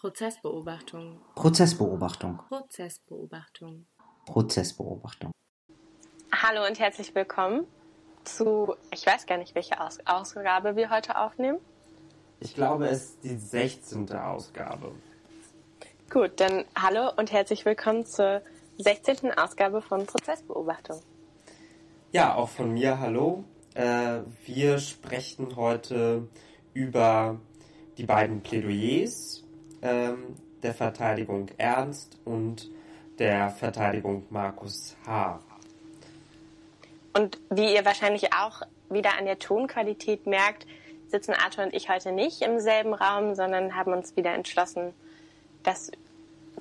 Prozessbeobachtung. Prozessbeobachtung. Prozessbeobachtung. Prozessbeobachtung. Hallo und herzlich willkommen zu, ich weiß gar nicht, welche Aus Ausgabe wir heute aufnehmen. Ich glaube, es ist die 16. Ausgabe. Gut, dann hallo und herzlich willkommen zur 16. Ausgabe von Prozessbeobachtung. Ja, auch von mir hallo. Äh, wir sprechen heute über die beiden Plädoyers ähm, der Verteidigung Ernst und der Verteidigung Markus H. Und wie ihr wahrscheinlich auch wieder an der Tonqualität merkt, sitzen Arthur und ich heute nicht im selben Raum, sondern haben uns wieder entschlossen, das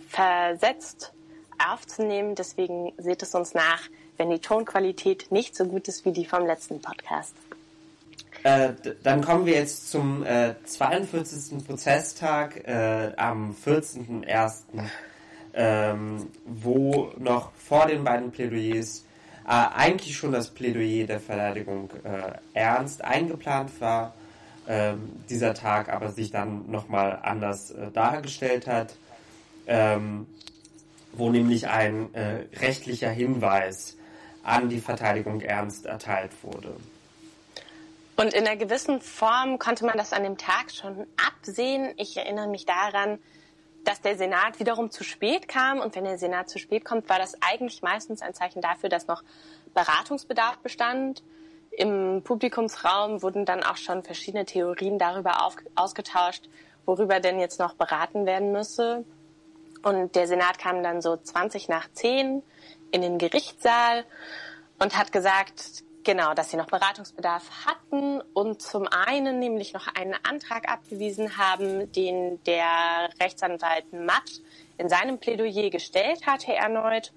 versetzt aufzunehmen. Deswegen seht es uns nach, wenn die Tonqualität nicht so gut ist wie die vom letzten Podcast. Äh, dann kommen wir jetzt zum äh, 42. Prozesstag äh, am 14.01., ähm, wo noch vor den beiden Plädoyers äh, eigentlich schon das Plädoyer der Verteidigung äh, ernst eingeplant war, ähm, dieser Tag aber sich dann nochmal anders dargestellt hat, ähm, wo nämlich ein rechtlicher Hinweis an die Verteidigung ernst erteilt wurde. Und in einer gewissen Form konnte man das an dem Tag schon absehen. Ich erinnere mich daran, dass der Senat wiederum zu spät kam. Und wenn der Senat zu spät kommt, war das eigentlich meistens ein Zeichen dafür, dass noch Beratungsbedarf bestand. Im Publikumsraum wurden dann auch schon verschiedene Theorien darüber auf, ausgetauscht, worüber denn jetzt noch beraten werden müsse. Und der Senat kam dann so 20 nach 10 in den Gerichtssaal und hat gesagt, Genau, dass sie noch Beratungsbedarf hatten und zum einen nämlich noch einen Antrag abgewiesen haben, den der Rechtsanwalt Matt in seinem Plädoyer gestellt hatte erneut,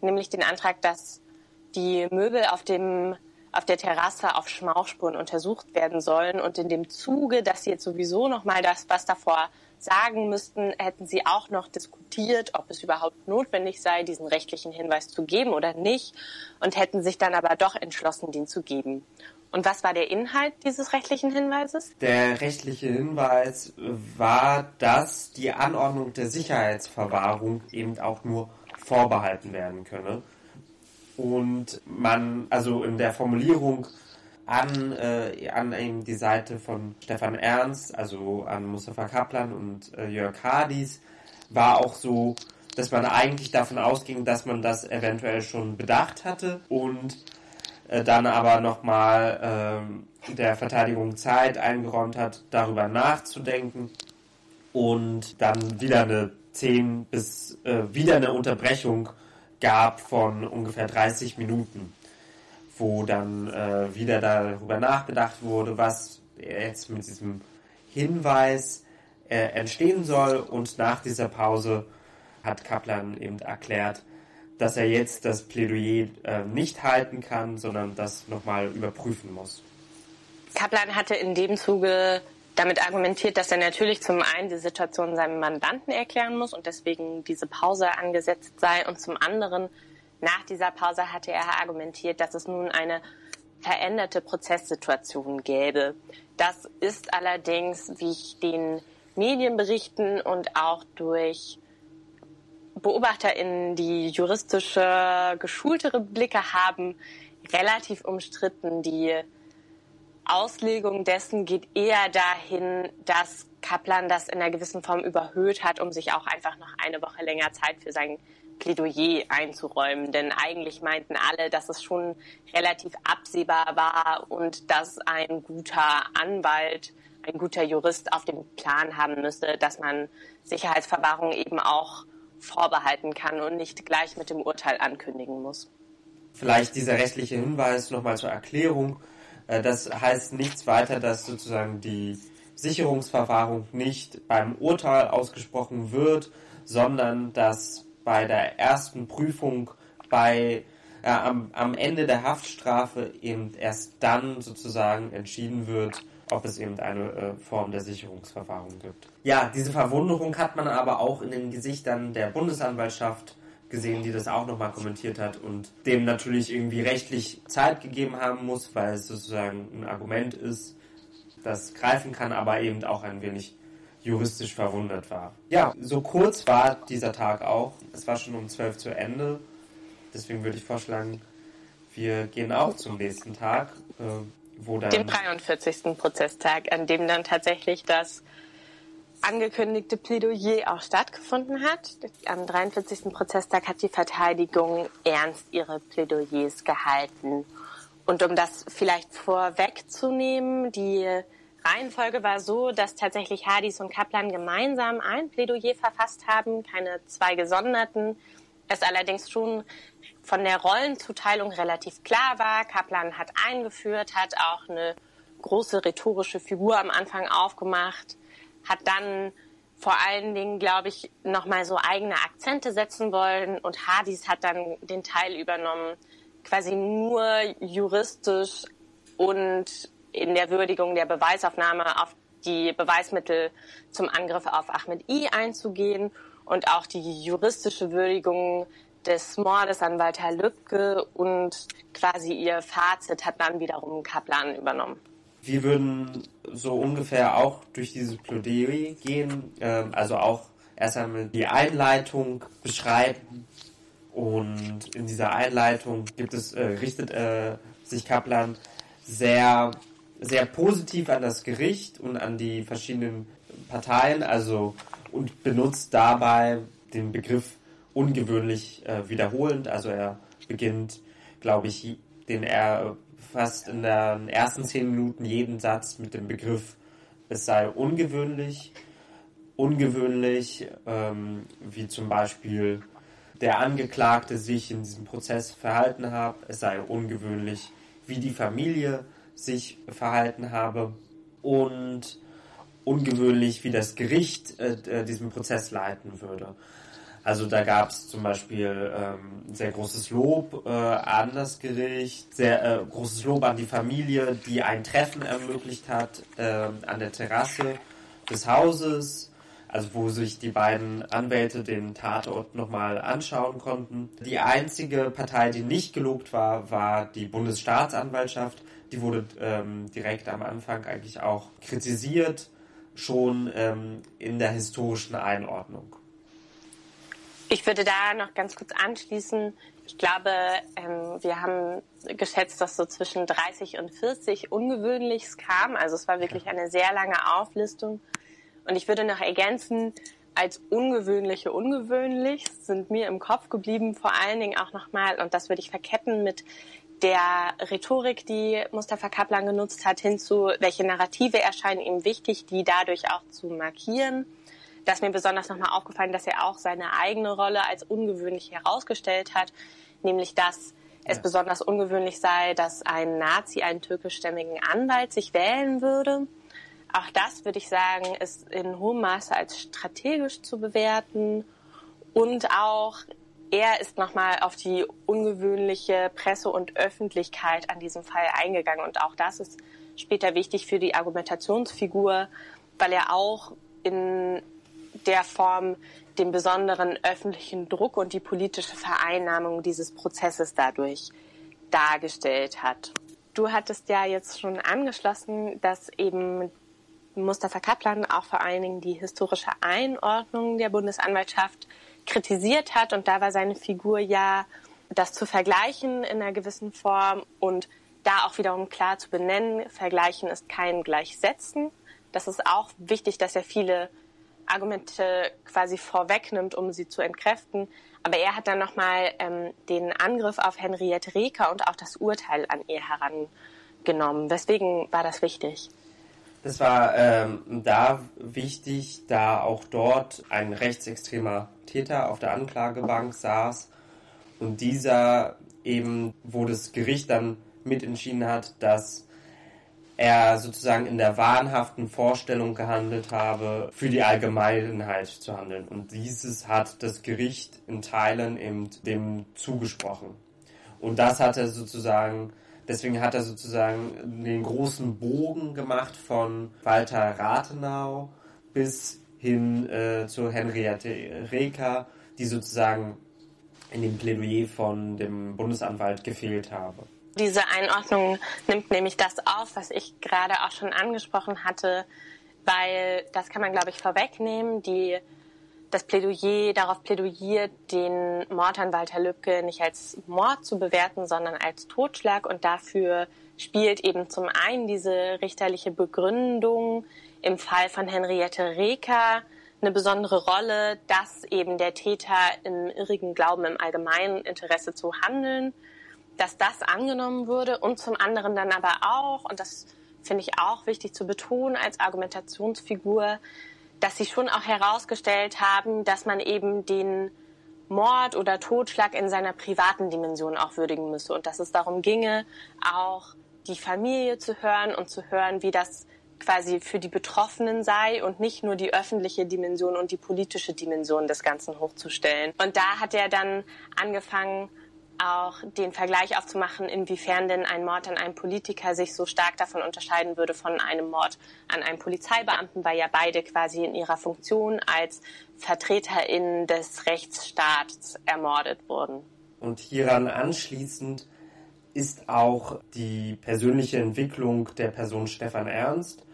nämlich den Antrag, dass die Möbel auf dem auf der Terrasse auf Schmauchspuren untersucht werden sollen und in dem Zuge, dass sie jetzt sowieso noch mal das, was davor sagen müssten, hätten sie auch noch diskutiert, ob es überhaupt notwendig sei, diesen rechtlichen Hinweis zu geben oder nicht und hätten sich dann aber doch entschlossen, den zu geben. Und was war der Inhalt dieses rechtlichen Hinweises? Der rechtliche Hinweis war, dass die Anordnung der Sicherheitsverwahrung eben auch nur vorbehalten werden könne. Und man, also in der Formulierung an, äh, an eben die Seite von Stefan Ernst, also an Mustafa Kaplan und äh, Jörg Hardis, war auch so, dass man eigentlich davon ausging, dass man das eventuell schon bedacht hatte und äh, dann aber nochmal äh, der Verteidigung Zeit eingeräumt hat, darüber nachzudenken und dann wieder eine 10 bis äh, wieder eine Unterbrechung gab von ungefähr 30 Minuten wo dann äh, wieder darüber nachgedacht wurde, was jetzt mit diesem Hinweis äh, entstehen soll. Und nach dieser Pause hat Kaplan eben erklärt, dass er jetzt das Plädoyer äh, nicht halten kann, sondern das nochmal überprüfen muss. Kaplan hatte in dem Zuge damit argumentiert, dass er natürlich zum einen die Situation seinem Mandanten erklären muss und deswegen diese Pause angesetzt sei und zum anderen nach dieser Pause hatte er argumentiert, dass es nun eine veränderte Prozesssituation gäbe. Das ist allerdings, wie ich den Medienberichten und auch durch BeobachterInnen, die juristische, geschultere Blicke haben, relativ umstritten. Die Auslegung dessen geht eher dahin, dass Kaplan das in einer gewissen Form überhöht hat, um sich auch einfach noch eine Woche länger Zeit für sein Plädoyer einzuräumen. Denn eigentlich meinten alle, dass es schon relativ absehbar war und dass ein guter Anwalt, ein guter Jurist auf dem Plan haben müsse, dass man Sicherheitsverwahrung eben auch vorbehalten kann und nicht gleich mit dem Urteil ankündigen muss. Vielleicht dieser rechtliche Hinweis nochmal zur Erklärung. Äh, das heißt nichts weiter, dass sozusagen die Sicherungsverwahrung nicht beim Urteil ausgesprochen wird, sondern dass bei der ersten Prüfung bei äh, am, am Ende der Haftstrafe eben erst dann sozusagen entschieden wird, ob es eben eine äh, Form der Sicherungsverwahrung gibt. Ja, diese Verwunderung hat man aber auch in den Gesichtern der Bundesanwaltschaft gesehen, die das auch nochmal kommentiert hat und dem natürlich irgendwie rechtlich Zeit gegeben haben muss, weil es sozusagen ein Argument ist, das greifen kann, aber eben auch ein wenig juristisch verwundert war. Ja, so kurz war dieser Tag auch. Es war schon um 12 zu Ende. Deswegen würde ich vorschlagen, wir gehen auch zum nächsten Tag, äh, wo dann... Dem 43. Prozesstag, an dem dann tatsächlich das angekündigte Plädoyer auch stattgefunden hat. Am 43. Prozesstag hat die Verteidigung ernst ihre Plädoyers gehalten. Und um das vielleicht vorwegzunehmen, die Reihenfolge war so, dass tatsächlich Hadis und Kaplan gemeinsam ein Plädoyer verfasst haben, keine zwei gesonderten. Es allerdings schon von der Rollenzuteilung relativ klar war. Kaplan hat eingeführt, hat auch eine große rhetorische Figur am Anfang aufgemacht, hat dann vor allen Dingen, glaube ich, nochmal so eigene Akzente setzen wollen und Hadis hat dann den Teil übernommen, quasi nur juristisch und in der Würdigung der Beweisaufnahme auf die Beweismittel zum Angriff auf Ahmed I einzugehen und auch die juristische Würdigung des Mordes an Walter Lübcke und quasi ihr Fazit hat dann wiederum Kaplan übernommen. Wir würden so ungefähr auch durch dieses Plädoyer gehen, ähm, also auch erst einmal die Einleitung beschreiben und in dieser Einleitung gibt es, äh, richtet äh, sich Kaplan sehr, sehr positiv an das Gericht und an die verschiedenen Parteien, also und benutzt dabei den Begriff ungewöhnlich äh, wiederholend. Also er beginnt, glaube ich, den er fast in den ersten zehn Minuten jeden Satz mit dem Begriff, es sei ungewöhnlich, ungewöhnlich, ähm, wie zum Beispiel der Angeklagte sich in diesem Prozess verhalten habe, es sei ungewöhnlich, wie die Familie sich verhalten habe und ungewöhnlich, wie das Gericht äh, äh diesen Prozess leiten würde. Also da gab es zum Beispiel ähm, sehr großes Lob äh, an das Gericht, sehr äh, großes Lob an die Familie, die ein Treffen ermöglicht hat äh, an der Terrasse des Hauses, also wo sich die beiden Anwälte den Tatort nochmal anschauen konnten. Die einzige Partei, die nicht gelobt war, war die Bundesstaatsanwaltschaft. Die wurde ähm, direkt am Anfang eigentlich auch kritisiert, schon ähm, in der historischen Einordnung. Ich würde da noch ganz kurz anschließen. Ich glaube, ähm, wir haben geschätzt, dass so zwischen 30 und 40 Ungewöhnlichs kam. Also es war wirklich eine sehr lange Auflistung. Und ich würde noch ergänzen, als ungewöhnliche ungewöhnlich sind mir im Kopf geblieben, vor allen Dingen auch nochmal, und das würde ich verketten mit der Rhetorik, die Mustafa Kaplan genutzt hat, hinzu, welche Narrative erscheinen ihm wichtig, die dadurch auch zu markieren da ist mir besonders nochmal aufgefallen, dass er auch seine eigene Rolle als ungewöhnlich herausgestellt hat, nämlich dass es ja. besonders ungewöhnlich sei, dass ein Nazi einen türkischstämmigen Anwalt sich wählen würde. Auch das würde ich sagen, ist in hohem Maße als strategisch zu bewerten und auch er ist nochmal auf die ungewöhnliche Presse und Öffentlichkeit an diesem Fall eingegangen und auch das ist später wichtig für die Argumentationsfigur, weil er auch in der Form den besonderen öffentlichen Druck und die politische Vereinnahmung dieses Prozesses dadurch dargestellt hat. Du hattest ja jetzt schon angeschlossen, dass eben Mustafa Kaplan auch vor allen Dingen die historische Einordnung der Bundesanwaltschaft kritisiert hat und da war seine Figur ja das zu vergleichen in einer gewissen Form und da auch wiederum klar zu benennen, vergleichen ist kein Gleichsetzen. Das ist auch wichtig, dass er viele Argumente quasi vorwegnimmt, um sie zu entkräften. Aber er hat dann nochmal ähm, den Angriff auf Henriette Reker und auch das Urteil an ihr herangenommen. Weswegen war das wichtig? Das war ähm, da wichtig, da auch dort ein rechtsextremer Täter auf der Anklagebank saß und dieser eben, wo das Gericht dann mitentschieden hat, dass er sozusagen in der wahnhaften Vorstellung gehandelt habe, für die Allgemeinheit zu handeln. Und dieses hat das Gericht in Teilen eben dem zugesprochen. Und das hat er sozusagen, deswegen hat er sozusagen den großen Bogen gemacht von Walter Rathenau bis hin äh, zu Henriette Reker, die sozusagen in dem Plädoyer von dem Bundesanwalt gefehlt habe. Diese Einordnung nimmt nämlich das auf, was ich gerade auch schon angesprochen hatte, weil das kann man, glaube ich, vorwegnehmen, die das Plädoyer darauf plädoyiert, den Mord an Walter Lübcke nicht als Mord zu bewerten, sondern als Totschlag. Und dafür spielt eben zum einen diese richterliche Begründung im Fall von Henriette Reker eine besondere Rolle, dass eben der Täter im irrigen Glauben im allgemeinen Interesse zu handeln, dass das angenommen wurde und zum anderen dann aber auch, und das finde ich auch wichtig zu betonen als Argumentationsfigur, dass sie schon auch herausgestellt haben, dass man eben den Mord oder Totschlag in seiner privaten Dimension auch würdigen müsse und dass es darum ginge, auch die Familie zu hören und zu hören, wie das quasi für die Betroffenen sei und nicht nur die öffentliche Dimension und die politische Dimension des Ganzen hochzustellen. Und da hat er dann angefangen, auch den Vergleich aufzumachen, inwiefern denn ein Mord an einem Politiker sich so stark davon unterscheiden würde von einem Mord an einem Polizeibeamten, weil ja beide quasi in ihrer Funktion als VertreterInnen des Rechtsstaats ermordet wurden. Und hieran anschließend ist auch die persönliche Entwicklung der Person Stefan Ernst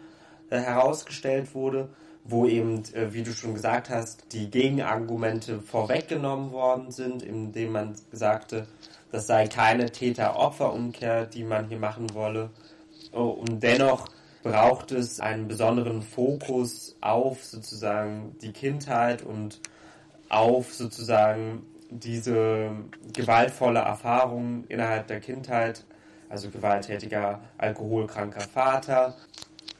äh, herausgestellt wurde, wo eben, äh, wie du schon gesagt hast, die Gegenargumente vorweggenommen worden sind, indem man sagte, das sei keine Täter-Opfer-Umkehr, die man hier machen wolle. Oh, und dennoch braucht es einen besonderen Fokus auf sozusagen die Kindheit und auf sozusagen diese gewaltvolle Erfahrung innerhalb der Kindheit, also gewalttätiger, alkoholkranker Vater,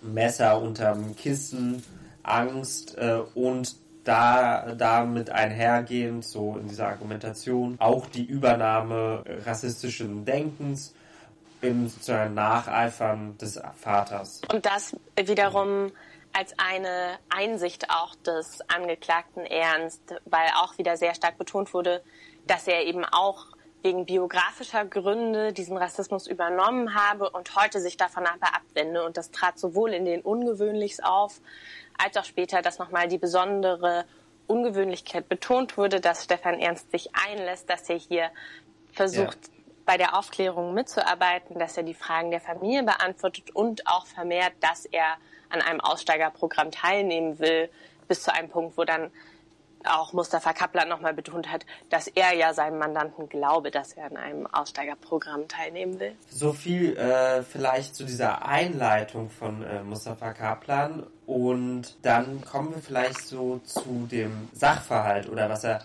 Messer unterm Kissen, Angst äh, und da damit einhergehend, so in dieser Argumentation, auch die Übernahme rassistischen Denkens im sozusagen Nacheifern des Vaters. Und das wiederum als eine Einsicht auch des Angeklagten Ernst, weil auch wieder sehr stark betont wurde, dass er eben auch wegen biografischer Gründe diesen Rassismus übernommen habe und heute sich davon aber abwende. Und das trat sowohl in den Ungewöhnlichs auf, als auch später, dass nochmal die besondere Ungewöhnlichkeit betont wurde, dass Stefan Ernst sich einlässt, dass er hier versucht, ja. bei der Aufklärung mitzuarbeiten, dass er die Fragen der Familie beantwortet und auch vermehrt, dass er an einem Aussteigerprogramm teilnehmen will, bis zu einem Punkt, wo dann auch Mustafa Kaplan nochmal betont hat, dass er ja seinem Mandanten glaube, dass er an einem Aussteigerprogramm teilnehmen will. So viel äh, vielleicht zu dieser Einleitung von äh, Mustafa Kaplan und dann kommen wir vielleicht so zu dem Sachverhalt oder was er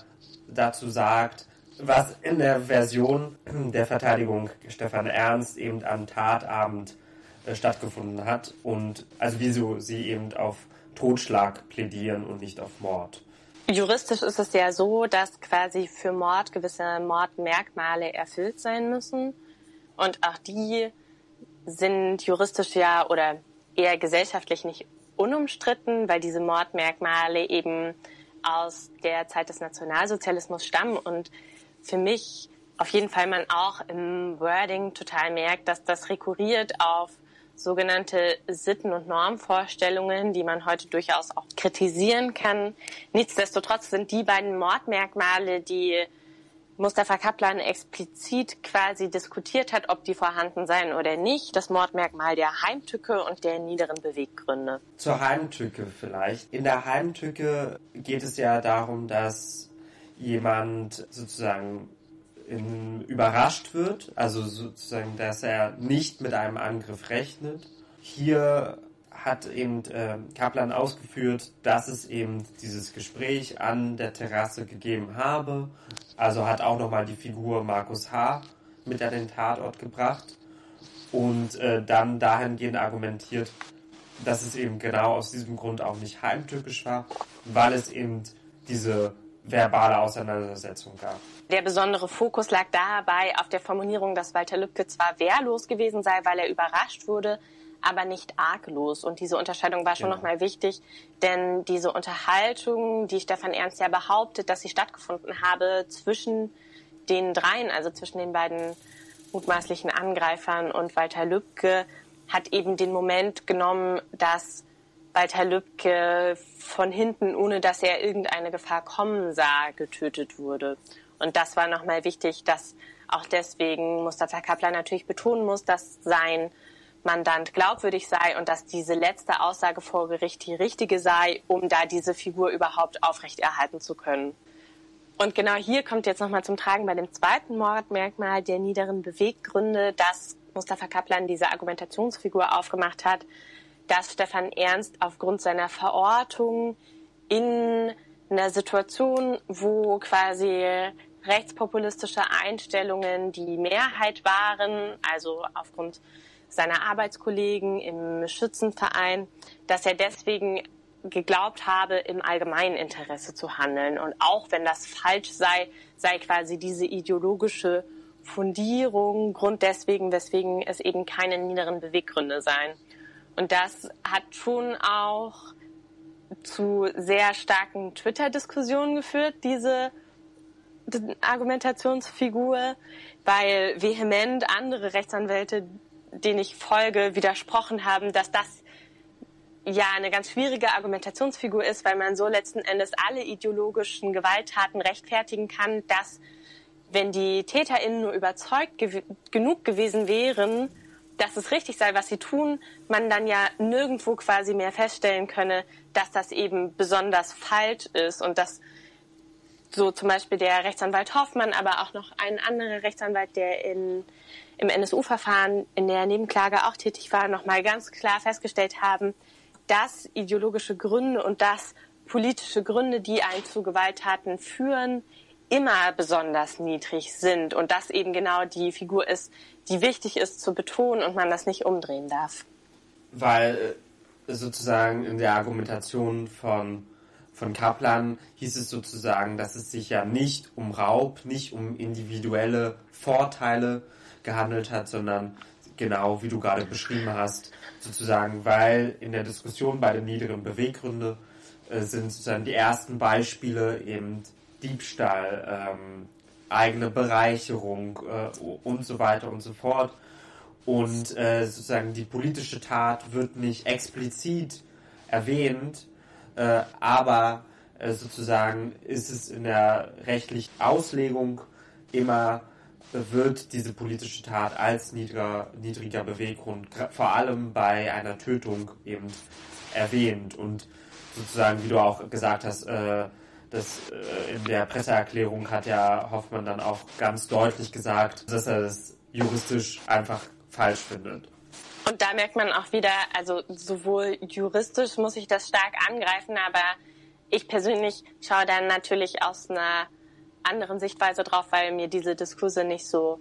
dazu sagt, was in der Version der Verteidigung Stefan Ernst eben am Tatabend äh, stattgefunden hat und also wieso sie eben auf Totschlag plädieren und nicht auf Mord. Juristisch ist es ja so, dass quasi für Mord gewisse Mordmerkmale erfüllt sein müssen. Und auch die sind juristisch ja oder eher gesellschaftlich nicht unumstritten, weil diese Mordmerkmale eben aus der Zeit des Nationalsozialismus stammen und für mich auf jeden Fall man auch im Wording total merkt, dass das rekurriert auf sogenannte Sitten- und Normvorstellungen, die man heute durchaus auch kritisieren kann. Nichtsdestotrotz sind die beiden Mordmerkmale, die Mustafa Kaplan explizit quasi diskutiert hat, ob die vorhanden seien oder nicht, das Mordmerkmal der Heimtücke und der niederen Beweggründe. Zur Heimtücke vielleicht. In der Heimtücke geht es ja darum, dass jemand sozusagen in, überrascht wird, also sozusagen, dass er nicht mit einem Angriff rechnet. Hier hat eben äh, Kaplan ausgeführt, dass es eben dieses Gespräch an der Terrasse gegeben habe. Also hat auch nochmal die Figur Markus H. mit an den Tatort gebracht und äh, dann dahingehend argumentiert, dass es eben genau aus diesem Grund auch nicht heimtückisch war, weil es eben diese verbale Auseinandersetzung gab. Der besondere Fokus lag dabei auf der Formulierung, dass Walter Lübcke zwar wehrlos gewesen sei, weil er überrascht wurde, aber nicht arglos. Und diese Unterscheidung war schon genau. nochmal wichtig, denn diese Unterhaltung, die Stefan Ernst ja behauptet, dass sie stattgefunden habe zwischen den dreien, also zwischen den beiden mutmaßlichen Angreifern und Walter Lübcke, hat eben den Moment genommen, dass Walter Lübcke von hinten, ohne dass er irgendeine Gefahr kommen sah, getötet wurde. Und das war nochmal wichtig, dass auch deswegen Mustafa Kaplan natürlich betonen muss, dass sein Mandant glaubwürdig sei und dass diese letzte Aussage vor Gericht die richtige sei, um da diese Figur überhaupt aufrechterhalten zu können. Und genau hier kommt jetzt nochmal zum Tragen bei dem zweiten Mordmerkmal der niederen Beweggründe, dass Mustafa Kaplan diese Argumentationsfigur aufgemacht hat, dass Stefan Ernst aufgrund seiner Verortung in einer Situation, wo quasi rechtspopulistische Einstellungen die Mehrheit waren, also aufgrund seiner Arbeitskollegen im Schützenverein, dass er deswegen geglaubt habe, im allgemeinen Interesse zu handeln. Und auch wenn das falsch sei, sei quasi diese ideologische Fundierung Grund deswegen, weswegen es eben keine niederen Beweggründe seien. Und das hat schon auch zu sehr starken Twitter-Diskussionen geführt, diese Argumentationsfigur, weil vehement andere Rechtsanwälte, denen ich folge, widersprochen haben, dass das ja eine ganz schwierige Argumentationsfigur ist, weil man so letzten Endes alle ideologischen Gewalttaten rechtfertigen kann, dass wenn die TäterInnen nur überzeugt gew genug gewesen wären, dass es richtig sei, was sie tun, man dann ja nirgendwo quasi mehr feststellen könne, dass das eben besonders falsch ist und dass so zum Beispiel der Rechtsanwalt Hoffmann, aber auch noch ein anderer Rechtsanwalt, der in, im NSU-Verfahren in der Nebenklage auch tätig war, nochmal ganz klar festgestellt haben, dass ideologische Gründe und dass politische Gründe, die einen zu Gewalttaten führen, immer besonders niedrig sind und das eben genau die Figur ist, die wichtig ist zu betonen und man das nicht umdrehen darf. Weil äh, sozusagen in der Argumentation von, von Kaplan hieß es sozusagen, dass es sich ja nicht um Raub, nicht um individuelle Vorteile gehandelt hat, sondern genau wie du gerade beschrieben hast, sozusagen, weil in der Diskussion bei den niederen Beweggründe äh, sind sozusagen die ersten Beispiele eben Diebstahl, ähm, eigene Bereicherung äh, und so weiter und so fort. Und äh, sozusagen die politische Tat wird nicht explizit erwähnt, äh, aber äh, sozusagen ist es in der rechtlichen Auslegung immer wird diese politische Tat als niedriger, niedriger Beweggrund vor allem bei einer Tötung eben erwähnt und sozusagen, wie du auch gesagt hast, äh, das äh, in der Presseerklärung hat ja Hoffmann dann auch ganz deutlich gesagt, dass er das juristisch einfach falsch findet. Und da merkt man auch wieder, also sowohl juristisch muss ich das stark angreifen, aber ich persönlich schaue dann natürlich aus einer anderen Sichtweise drauf, weil mir diese Diskurse nicht so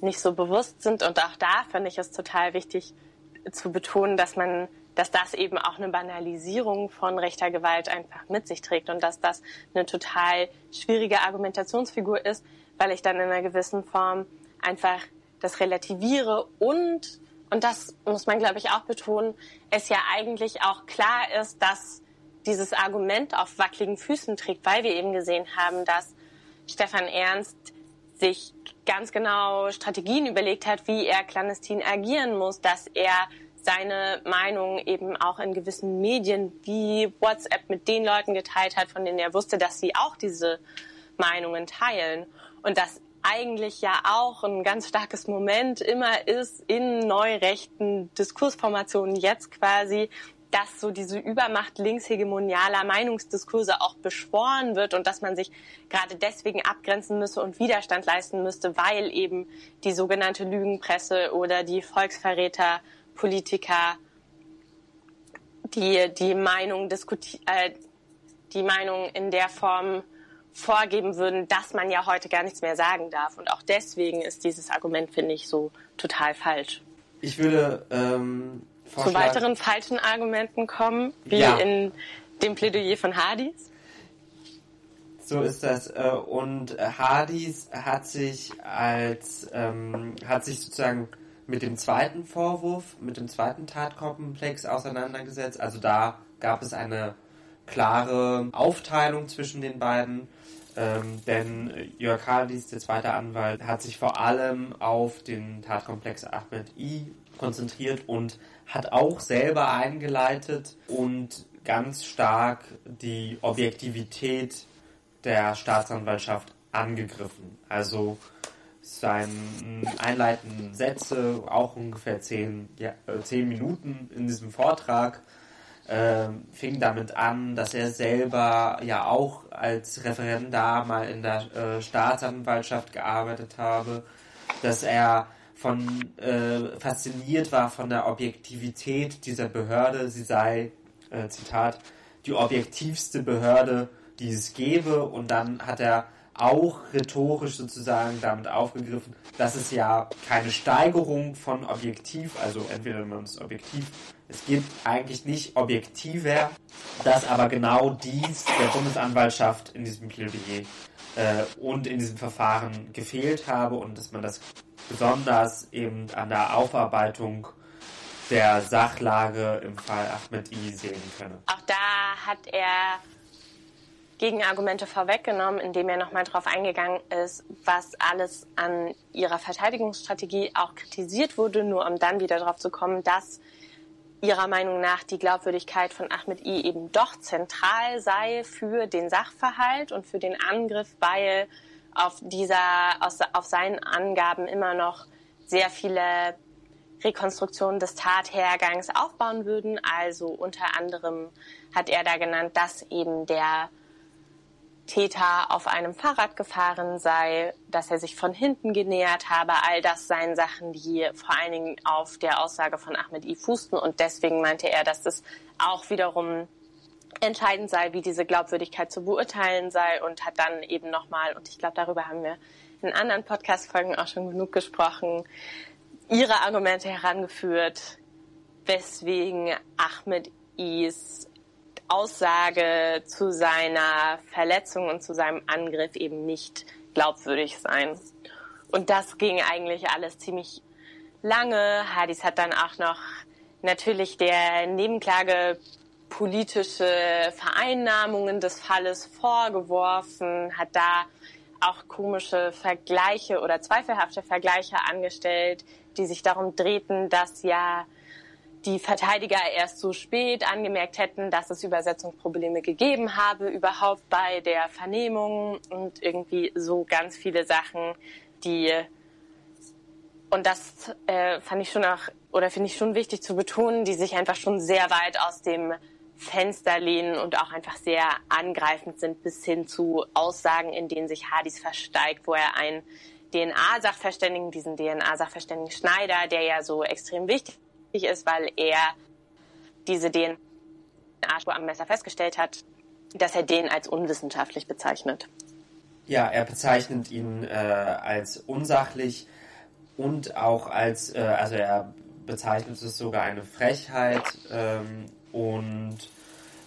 nicht so bewusst sind und auch da finde ich es total wichtig zu betonen, dass man dass das eben auch eine Banalisierung von rechter Gewalt einfach mit sich trägt und dass das eine total schwierige Argumentationsfigur ist, weil ich dann in einer gewissen Form einfach das relativiere und, und das muss man, glaube ich, auch betonen, es ja eigentlich auch klar ist, dass dieses Argument auf wackeligen Füßen trägt, weil wir eben gesehen haben, dass Stefan Ernst sich ganz genau Strategien überlegt hat, wie er clandestin agieren muss, dass er seine Meinung eben auch in gewissen Medien wie WhatsApp mit den Leuten geteilt hat, von denen er wusste, dass sie auch diese Meinungen teilen. Und das eigentlich ja auch ein ganz starkes Moment immer ist in neurechten Diskursformationen jetzt quasi, dass so diese Übermacht linkshegemonialer Meinungsdiskurse auch beschworen wird und dass man sich gerade deswegen abgrenzen müsse und Widerstand leisten müsste, weil eben die sogenannte Lügenpresse oder die Volksverräter Politiker die die Meinung diskutieren, äh, die Meinung in der Form vorgeben würden, dass man ja heute gar nichts mehr sagen darf. Und auch deswegen ist dieses Argument, finde ich, so total falsch. Ich würde ähm, zu weiteren falschen Argumenten kommen, wie ja. in dem Plädoyer von Hardys. So ist das. Äh, und Hardys hat sich als ähm, hat sich sozusagen mit dem zweiten Vorwurf, mit dem zweiten Tatkomplex auseinandergesetzt. Also da gab es eine klare Aufteilung zwischen den beiden. Ähm, denn Jörg Hardis, der zweite Anwalt, hat sich vor allem auf den Tatkomplex Ahmed I konzentriert und hat auch selber eingeleitet und ganz stark die Objektivität der Staatsanwaltschaft angegriffen. Also seine einleitenden Sätze, auch ungefähr zehn, ja, äh, zehn Minuten in diesem Vortrag, äh, fing damit an, dass er selber ja auch als Referendar mal in der äh, Staatsanwaltschaft gearbeitet habe, dass er von äh, fasziniert war von der Objektivität dieser Behörde. Sie sei, äh, Zitat, die objektivste Behörde, die es gäbe. Und dann hat er auch rhetorisch sozusagen damit aufgegriffen, dass es ja keine Steigerung von objektiv, also entweder man ist objektiv, es gibt eigentlich nicht objektiver, dass aber genau dies der Bundesanwaltschaft in diesem Plädoyer äh, und in diesem Verfahren gefehlt habe und dass man das besonders eben an der Aufarbeitung der Sachlage im Fall Ahmed I sehen könne. Auch da hat er Gegenargumente vorweggenommen, indem er nochmal darauf eingegangen ist, was alles an ihrer Verteidigungsstrategie auch kritisiert wurde, nur um dann wieder darauf zu kommen, dass ihrer Meinung nach die Glaubwürdigkeit von Ahmed I eben doch zentral sei für den Sachverhalt und für den Angriff, weil auf dieser, auf seinen Angaben immer noch sehr viele Rekonstruktionen des Tathergangs aufbauen würden. Also unter anderem hat er da genannt, dass eben der Täter auf einem Fahrrad gefahren sei, dass er sich von hinten genähert habe. All das seien Sachen, die vor allen Dingen auf der Aussage von Ahmed I fußten. Und deswegen meinte er, dass es auch wiederum entscheidend sei, wie diese Glaubwürdigkeit zu beurteilen sei und hat dann eben nochmal, und ich glaube, darüber haben wir in anderen Podcast-Folgen auch schon genug gesprochen, ihre Argumente herangeführt, weswegen Ahmed Is Aussage zu seiner Verletzung und zu seinem Angriff eben nicht glaubwürdig sein. Und das ging eigentlich alles ziemlich lange. Hadis hat dann auch noch natürlich der Nebenklage politische Vereinnahmungen des Falles vorgeworfen, hat da auch komische Vergleiche oder zweifelhafte Vergleiche angestellt, die sich darum drehten, dass ja die Verteidiger erst so spät angemerkt hätten, dass es Übersetzungsprobleme gegeben habe, überhaupt bei der Vernehmung und irgendwie so ganz viele Sachen, die und das äh, fand ich schon auch oder finde ich schon wichtig zu betonen, die sich einfach schon sehr weit aus dem Fenster lehnen und auch einfach sehr angreifend sind bis hin zu Aussagen, in denen sich Hadis versteigt, wo er einen DNA-Sachverständigen, diesen DNA-Sachverständigen Schneider, der ja so extrem wichtig ist, weil er diese DNA-Spur am Messer festgestellt hat, dass er den als unwissenschaftlich bezeichnet. Ja, er bezeichnet ihn äh, als unsachlich und auch als, äh, also er bezeichnet es sogar eine Frechheit ähm, und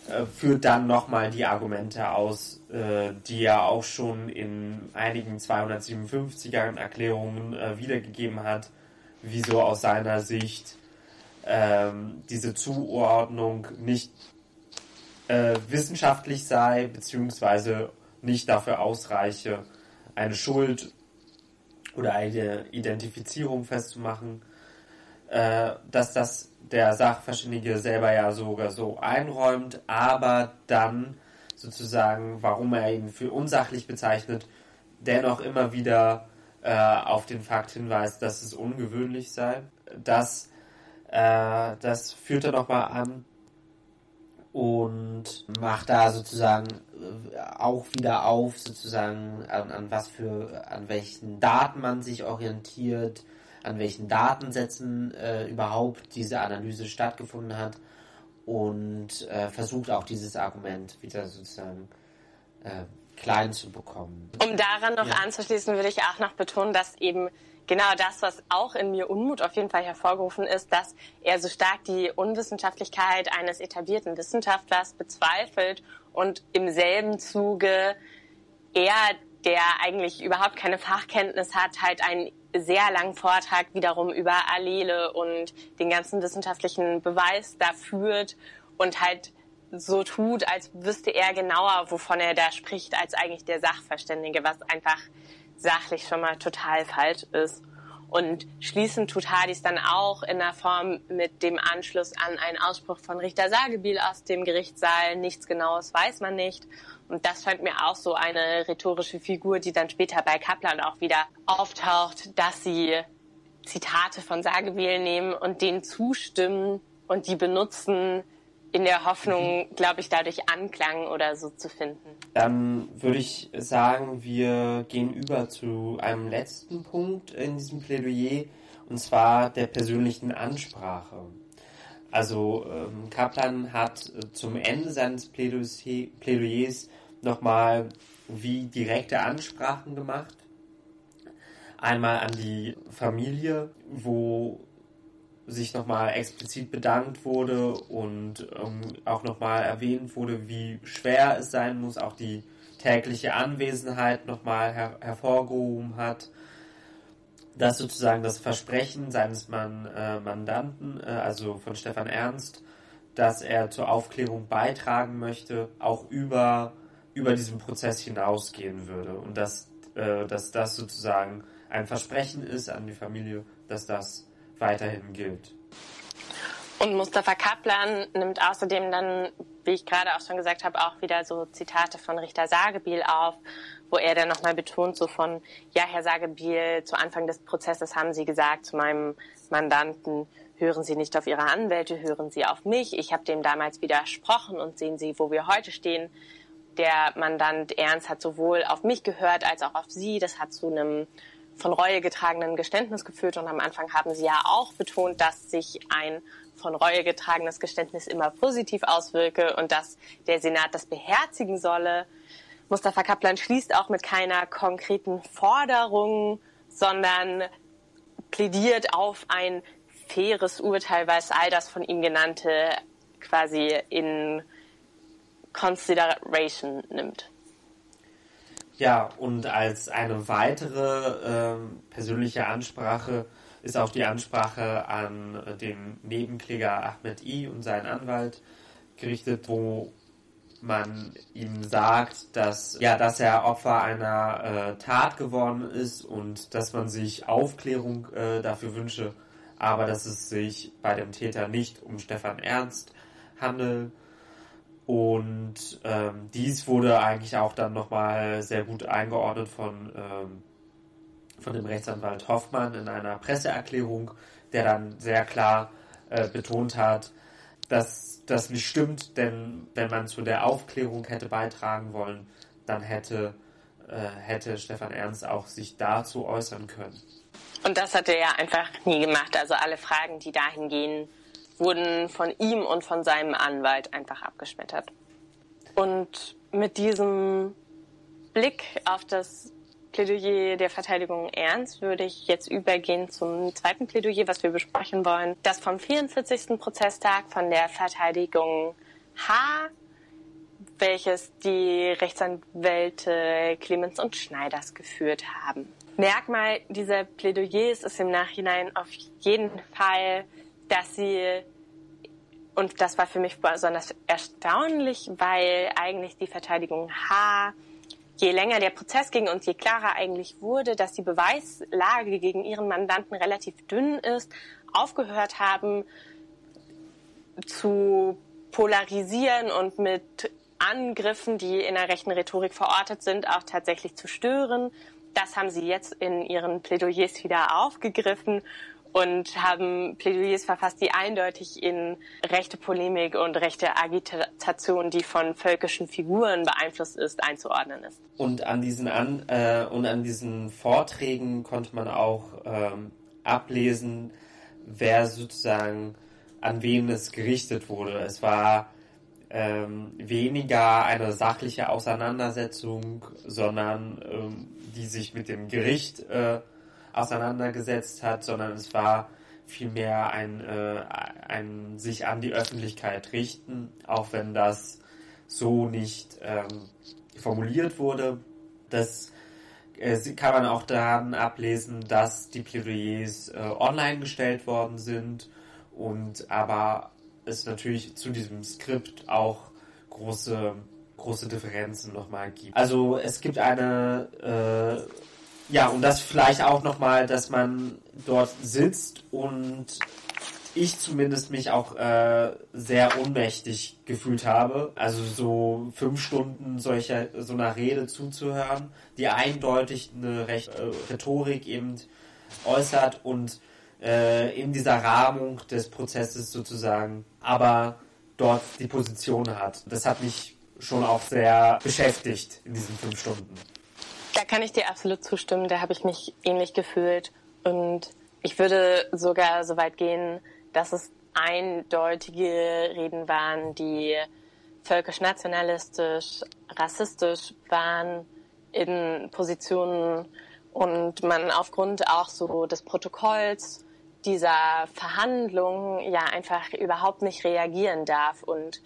äh, führt dann nochmal die Argumente aus, äh, die er auch schon in einigen 257er Erklärungen äh, wiedergegeben hat, wieso aus seiner Sicht ähm, diese Zuordnung nicht äh, wissenschaftlich sei, beziehungsweise nicht dafür ausreiche, eine Schuld oder eine Identifizierung festzumachen, äh, dass das der Sachverständige selber ja sogar so einräumt, aber dann sozusagen, warum er ihn für unsachlich bezeichnet, dennoch immer wieder äh, auf den Fakt hinweist, dass es ungewöhnlich sei, dass äh, das führt er nochmal an und macht da sozusagen äh, auch wieder auf, sozusagen an, an was für, an welchen Daten man sich orientiert, an welchen Datensätzen äh, überhaupt diese Analyse stattgefunden hat und äh, versucht auch dieses Argument wieder sozusagen äh, klein zu bekommen. Um daran noch ja. anzuschließen, würde ich auch noch betonen, dass eben genau das, was auch in mir Unmut auf jeden Fall hervorgerufen ist, dass er so stark die Unwissenschaftlichkeit eines etablierten Wissenschaftlers bezweifelt und im selben Zuge er, der eigentlich überhaupt keine Fachkenntnis hat, halt einen sehr langen Vortrag wiederum über Allele und den ganzen wissenschaftlichen Beweis da führt und halt so tut, als wüsste er genauer, wovon er da spricht, als eigentlich der Sachverständige, was einfach sachlich schon mal total falsch ist. Und schließen tut Hadis dann auch in der Form mit dem Anschluss an einen Ausspruch von Richter Sagebiel aus dem Gerichtssaal. Nichts Genaues weiß man nicht. Und das scheint mir auch so eine rhetorische Figur, die dann später bei Kaplan auch wieder auftaucht, dass sie Zitate von Sagebiel nehmen und denen zustimmen und die benutzen, in der Hoffnung, glaube ich, dadurch Anklang oder so zu finden. Dann würde ich sagen, wir gehen über zu einem letzten Punkt in diesem Plädoyer, und zwar der persönlichen Ansprache. Also ähm, Kaplan hat äh, zum Ende seines Plädoyers nochmal wie direkte Ansprachen gemacht. Einmal an die Familie, wo sich nochmal explizit bedankt wurde und ähm, auch nochmal erwähnt wurde, wie schwer es sein muss, auch die tägliche Anwesenheit nochmal her hervorgehoben hat, dass sozusagen das Versprechen seines Mann, äh, Mandanten, äh, also von Stefan Ernst, dass er zur Aufklärung beitragen möchte, auch über, über diesen Prozess hinausgehen würde. Und dass, äh, dass das sozusagen ein Versprechen ist an die Familie, dass das weiterhin gilt. Und Mustafa Kaplan nimmt außerdem dann, wie ich gerade auch schon gesagt habe, auch wieder so Zitate von Richter Sagebiel auf, wo er dann nochmal betont, so von, ja, Herr Sagebiel, zu Anfang des Prozesses haben Sie gesagt zu meinem Mandanten, hören Sie nicht auf Ihre Anwälte, hören Sie auf mich. Ich habe dem damals widersprochen und sehen Sie, wo wir heute stehen. Der Mandant Ernst hat sowohl auf mich gehört als auch auf Sie. Das hat zu einem von Reue getragenen Geständnis geführt. Und am Anfang haben Sie ja auch betont, dass sich ein von Reue getragenes Geständnis immer positiv auswirke und dass der Senat das beherzigen solle. Mustafa Kaplan schließt auch mit keiner konkreten Forderung, sondern plädiert auf ein faires Urteil, weil es all das von ihm genannte quasi in Consideration nimmt. Ja, und als eine weitere äh, persönliche Ansprache ist auch die Ansprache an den Nebenkläger Ahmed I und seinen Anwalt gerichtet, wo man ihm sagt, dass ja, dass er Opfer einer äh, Tat geworden ist und dass man sich Aufklärung äh, dafür wünsche, aber dass es sich bei dem Täter nicht um Stefan Ernst handelt und ähm, dies wurde eigentlich auch dann nochmal sehr gut eingeordnet von, ähm, von dem Rechtsanwalt Hoffmann in einer Presseerklärung, der dann sehr klar äh, betont hat, dass das nicht stimmt, denn wenn man zu der Aufklärung hätte beitragen wollen, dann hätte, äh, hätte Stefan Ernst auch sich dazu äußern können. Und das hat er ja einfach nie gemacht. Also alle Fragen, die dahin gehen, wurden von ihm und von seinem Anwalt einfach abgeschmettert. Und mit diesem Blick auf das Plädoyer der Verteidigung Ernst würde ich jetzt übergehen zum zweiten Plädoyer, was wir besprechen wollen. Das vom 44. Prozesstag von der Verteidigung H, welches die Rechtsanwälte Clemens und Schneiders geführt haben. Merkmal dieser Plädoyers ist im Nachhinein auf jeden Fall dass sie, und das war für mich besonders erstaunlich, weil eigentlich die Verteidigung H, je länger der Prozess ging und je klarer eigentlich wurde, dass die Beweislage gegen ihren Mandanten relativ dünn ist, aufgehört haben zu polarisieren und mit Angriffen, die in der rechten Rhetorik verortet sind, auch tatsächlich zu stören. Das haben sie jetzt in ihren Plädoyers wieder aufgegriffen und haben Plädoyers verfasst, die eindeutig in rechte Polemik und rechte Agitation, die von völkischen Figuren beeinflusst ist, einzuordnen ist. Und an diesen an äh, und an diesen Vorträgen konnte man auch ähm, ablesen, wer sozusagen an wen es gerichtet wurde. Es war ähm, weniger eine sachliche Auseinandersetzung, sondern ähm, die sich mit dem Gericht äh, auseinandergesetzt hat, sondern es war vielmehr ein, äh, ein sich an die Öffentlichkeit richten, auch wenn das so nicht ähm, formuliert wurde. Das äh, kann man auch daran ablesen, dass die Plädoyers äh, online gestellt worden sind und aber es natürlich zu diesem Skript auch große große Differenzen nochmal gibt. Also es gibt eine äh, ja, und das vielleicht auch nochmal, dass man dort sitzt und ich zumindest mich auch äh, sehr ohnmächtig gefühlt habe. Also so fünf Stunden solcher so einer Rede zuzuhören, die eindeutig eine Recht, äh, Rhetorik eben äußert und äh, in dieser Rahmung des Prozesses sozusagen, aber dort die Position hat. Das hat mich schon auch sehr beschäftigt in diesen fünf Stunden. Da kann ich dir absolut zustimmen. Da habe ich mich ähnlich gefühlt und ich würde sogar so weit gehen, dass es eindeutige Reden waren, die völkisch-nationalistisch, rassistisch waren in Positionen und man aufgrund auch so des Protokolls dieser Verhandlungen ja einfach überhaupt nicht reagieren darf und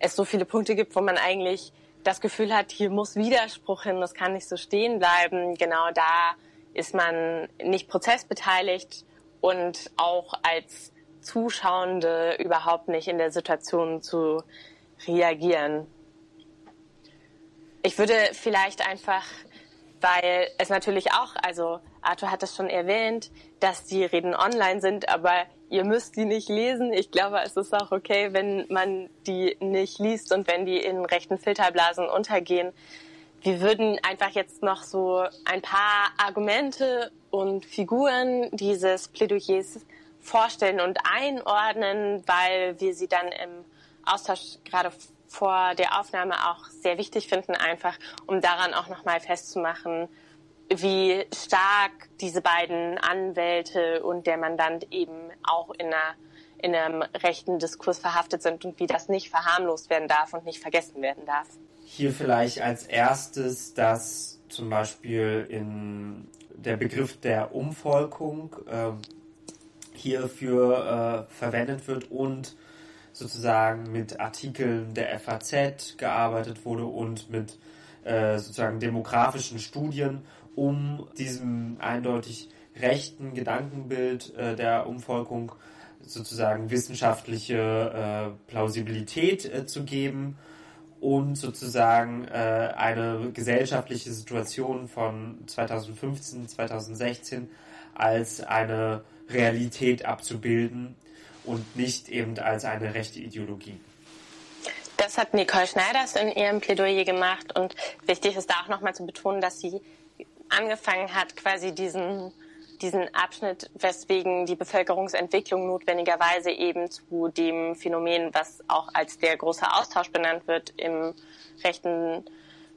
es so viele Punkte gibt, wo man eigentlich das Gefühl hat, hier muss Widerspruch hin, das kann nicht so stehen bleiben. Genau da ist man nicht prozessbeteiligt und auch als Zuschauende überhaupt nicht in der Situation zu reagieren. Ich würde vielleicht einfach, weil es natürlich auch, also Arthur hat es schon erwähnt, dass die Reden online sind, aber ihr müsst die nicht lesen. Ich glaube, es ist auch okay, wenn man die nicht liest und wenn die in rechten Filterblasen untergehen. Wir würden einfach jetzt noch so ein paar Argumente und Figuren dieses Plädoyers vorstellen und einordnen, weil wir sie dann im Austausch gerade vor der Aufnahme auch sehr wichtig finden, einfach um daran auch nochmal festzumachen, wie stark diese beiden Anwälte und der Mandant eben auch in, einer, in einem rechten Diskurs verhaftet sind und wie das nicht verharmlost werden darf und nicht vergessen werden darf. Hier vielleicht als erstes, dass zum Beispiel in der Begriff der Umvolkung äh, hierfür äh, verwendet wird und sozusagen mit Artikeln der FAZ gearbeitet wurde und mit äh, sozusagen demografischen Studien um diesem eindeutig rechten Gedankenbild äh, der Umvolkung sozusagen wissenschaftliche äh, Plausibilität äh, zu geben und sozusagen äh, eine gesellschaftliche Situation von 2015, 2016 als eine Realität abzubilden und nicht eben als eine rechte Ideologie. Das hat Nicole Schneiders in ihrem Plädoyer gemacht und wichtig ist da auch nochmal zu betonen, dass sie angefangen hat, quasi diesen, diesen Abschnitt, weswegen die Bevölkerungsentwicklung notwendigerweise eben zu dem Phänomen, was auch als der große Austausch benannt wird im rechten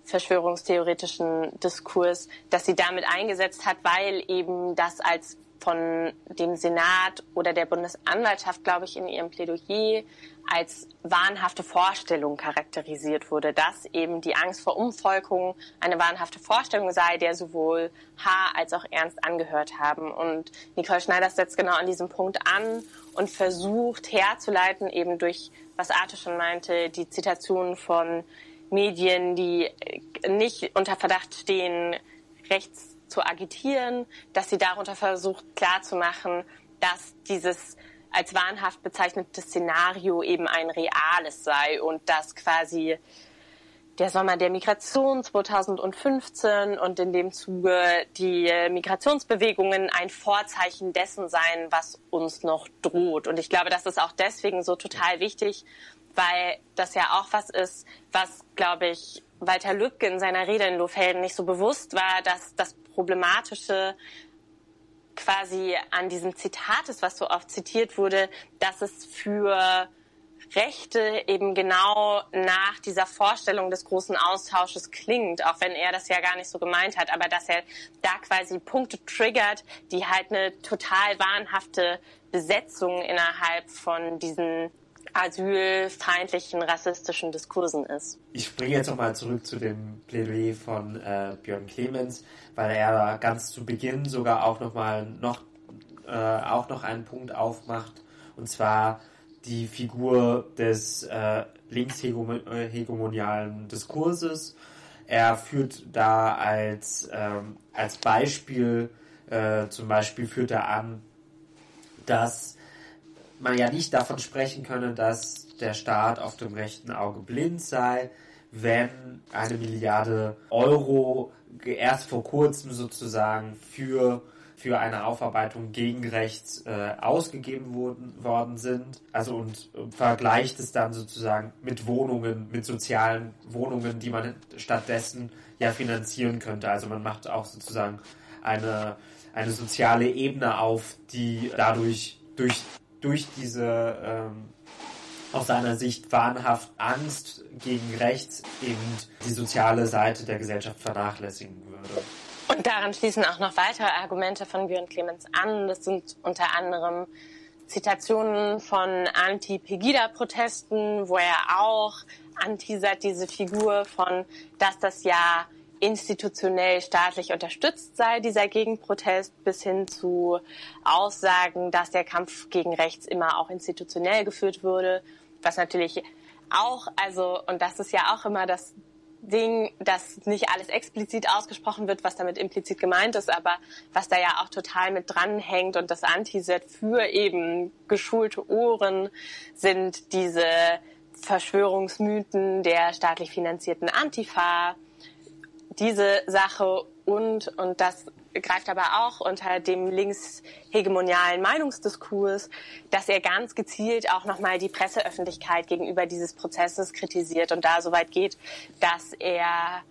verschwörungstheoretischen Diskurs, dass sie damit eingesetzt hat, weil eben das als von dem Senat oder der Bundesanwaltschaft, glaube ich, in ihrem Plädoyer als wahnhafte Vorstellung charakterisiert wurde, dass eben die Angst vor Umvolkung eine wahnhafte Vorstellung sei, der sowohl H. als auch Ernst angehört haben. Und Nicole Schneider setzt genau an diesem Punkt an und versucht herzuleiten, eben durch, was Arte schon meinte, die Zitationen von Medien, die nicht unter Verdacht stehen, rechts zu agitieren, dass sie darunter versucht klarzumachen, dass dieses als wahnhaft bezeichnete Szenario eben ein reales sei und dass quasi der Sommer der Migration 2015 und in dem Zuge die Migrationsbewegungen ein Vorzeichen dessen seien, was uns noch droht. Und ich glaube, das ist auch deswegen so total wichtig, weil das ja auch was ist, was, glaube ich, Walter Lübcke in seiner Rede in Lohfelden nicht so bewusst war, dass das Problematische quasi an diesem Zitat ist, was so oft zitiert wurde, dass es für Rechte eben genau nach dieser Vorstellung des großen Austausches klingt, auch wenn er das ja gar nicht so gemeint hat, aber dass er da quasi Punkte triggert, die halt eine total wahnhafte Besetzung innerhalb von diesen asylfeindlichen, rassistischen Diskursen ist. Ich springe jetzt nochmal zurück zu dem Plädoyer von äh, Björn Clemens, weil er ganz zu Beginn sogar auch nochmal noch, äh, auch noch einen Punkt aufmacht, und zwar die Figur des äh, linkshegemonialen Diskurses. Er führt da als, ähm, als Beispiel, äh, zum Beispiel führt er an, dass man ja nicht davon sprechen könne, dass der Staat auf dem rechten Auge blind sei, wenn eine Milliarde Euro erst vor kurzem sozusagen für für eine Aufarbeitung gegen rechts äh, ausgegeben wurden, worden sind. Also und vergleicht es dann sozusagen mit Wohnungen, mit sozialen Wohnungen, die man stattdessen ja finanzieren könnte. Also man macht auch sozusagen eine, eine soziale Ebene auf, die dadurch durch, durch diese ähm, aus seiner Sicht wahnhaft Angst gegen rechts eben die soziale Seite der Gesellschaft vernachlässigen würde. Und daran schließen auch noch weitere Argumente von Björn Clemens an. Das sind unter anderem Zitationen von Anti-Pegida-Protesten, wo er auch anteasert diese Figur von, dass das ja institutionell staatlich unterstützt sei, dieser Gegenprotest, bis hin zu Aussagen, dass der Kampf gegen rechts immer auch institutionell geführt würde, was natürlich auch, also, und das ist ja auch immer das Ding, dass nicht alles explizit ausgesprochen wird, was damit implizit gemeint ist, aber was da ja auch total mit dranhängt und das Antiset für eben geschulte Ohren sind diese Verschwörungsmythen der staatlich finanzierten Antifa, diese Sache und, und das greift aber auch unter dem linkshegemonialen Meinungsdiskurs, dass er ganz gezielt auch nochmal die Presseöffentlichkeit gegenüber dieses Prozesses kritisiert und da so weit geht, dass er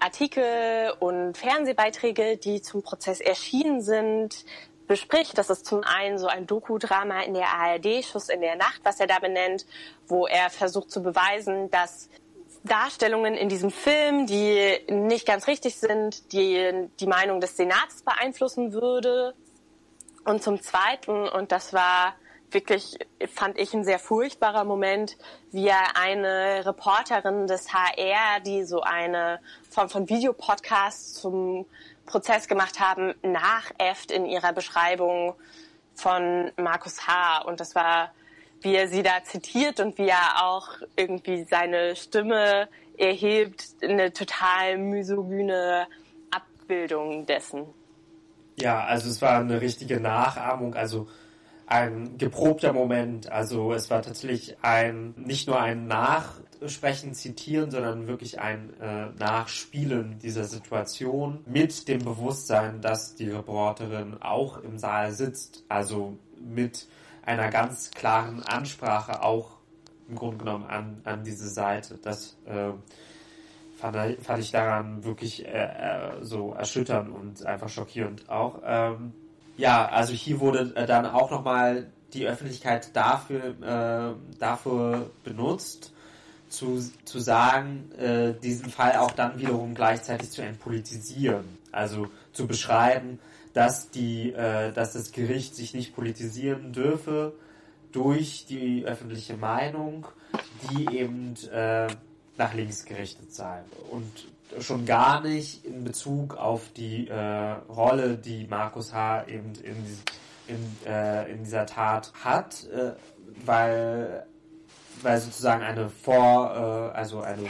Artikel und Fernsehbeiträge, die zum Prozess erschienen sind, bespricht. Das ist zum einen so ein Doku-Drama in der ARD, Schuss in der Nacht, was er da benennt, wo er versucht zu beweisen, dass Darstellungen in diesem Film, die nicht ganz richtig sind, die die Meinung des Senats beeinflussen würde. Und zum Zweiten, und das war wirklich, fand ich ein sehr furchtbarer Moment, wie er eine Reporterin des HR, die so eine Form von Videopodcast zum Prozess gemacht haben, nachäfft in ihrer Beschreibung von Markus H. Und das war wie er sie da zitiert und wie er auch irgendwie seine Stimme erhebt, eine total misogyne Abbildung dessen. Ja, also es war eine richtige Nachahmung, also ein geprobter Moment. Also es war tatsächlich ein nicht nur ein Nachsprechen, Zitieren, sondern wirklich ein äh, Nachspielen dieser Situation mit dem Bewusstsein, dass die Reporterin auch im Saal sitzt. Also mit einer ganz klaren Ansprache auch im Grunde genommen an, an diese Seite. Das äh, fand, fand ich daran wirklich äh, äh, so erschütternd und einfach schockierend auch. Ähm, ja, also hier wurde äh, dann auch nochmal die Öffentlichkeit dafür, äh, dafür benutzt, zu, zu sagen, äh, diesen Fall auch dann wiederum gleichzeitig zu entpolitisieren. Also zu beschreiben, dass die, äh, dass das Gericht sich nicht politisieren dürfe durch die öffentliche Meinung, die eben äh, nach links gerichtet sei und schon gar nicht in Bezug auf die äh, Rolle, die Markus H. eben in, in, äh, in dieser Tat hat, äh, weil weil sozusagen eine Vor, äh, also eine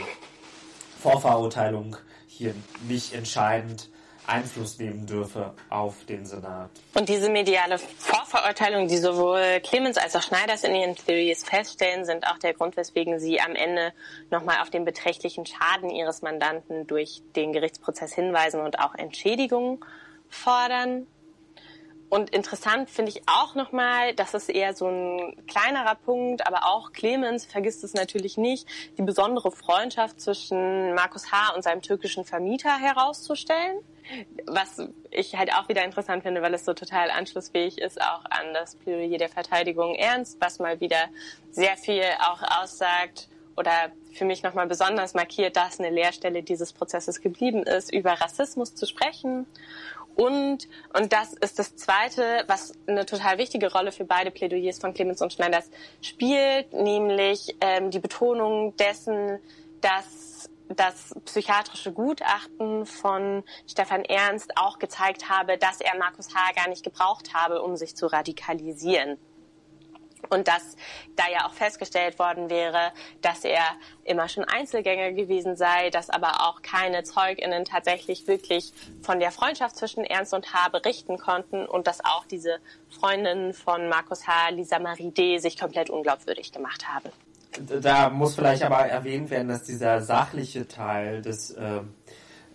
Vorverurteilung hier nicht entscheidend Einfluss nehmen dürfe auf den Senat. Und diese mediale Vorverurteilung, die sowohl Clemens als auch Schneiders in ihren Theories feststellen, sind auch der Grund, weswegen sie am Ende nochmal auf den beträchtlichen Schaden ihres Mandanten durch den Gerichtsprozess hinweisen und auch Entschädigungen fordern. Und interessant finde ich auch nochmal, das ist eher so ein kleinerer Punkt, aber auch Clemens vergisst es natürlich nicht, die besondere Freundschaft zwischen Markus H. und seinem türkischen Vermieter herauszustellen. Was ich halt auch wieder interessant finde, weil es so total anschlussfähig ist auch an das Plädoyer der Verteidigung Ernst, was mal wieder sehr viel auch aussagt oder für mich nochmal besonders markiert, dass eine Lehrstelle dieses Prozesses geblieben ist, über Rassismus zu sprechen und, und das ist das Zweite, was eine total wichtige Rolle für beide Plädoyers von Clemens und Schneiders spielt, nämlich ähm, die Betonung dessen, dass das psychiatrische Gutachten von Stefan Ernst auch gezeigt habe, dass er Markus H. gar nicht gebraucht habe, um sich zu radikalisieren. Und dass da ja auch festgestellt worden wäre, dass er immer schon Einzelgänger gewesen sei, dass aber auch keine ZeugInnen tatsächlich wirklich von der Freundschaft zwischen Ernst und H. berichten konnten und dass auch diese Freundin von Markus H., Lisa Marie D., sich komplett unglaubwürdig gemacht habe. da muss vielleicht aber erwähnt werden, dass dieser sachliche Teil des, äh,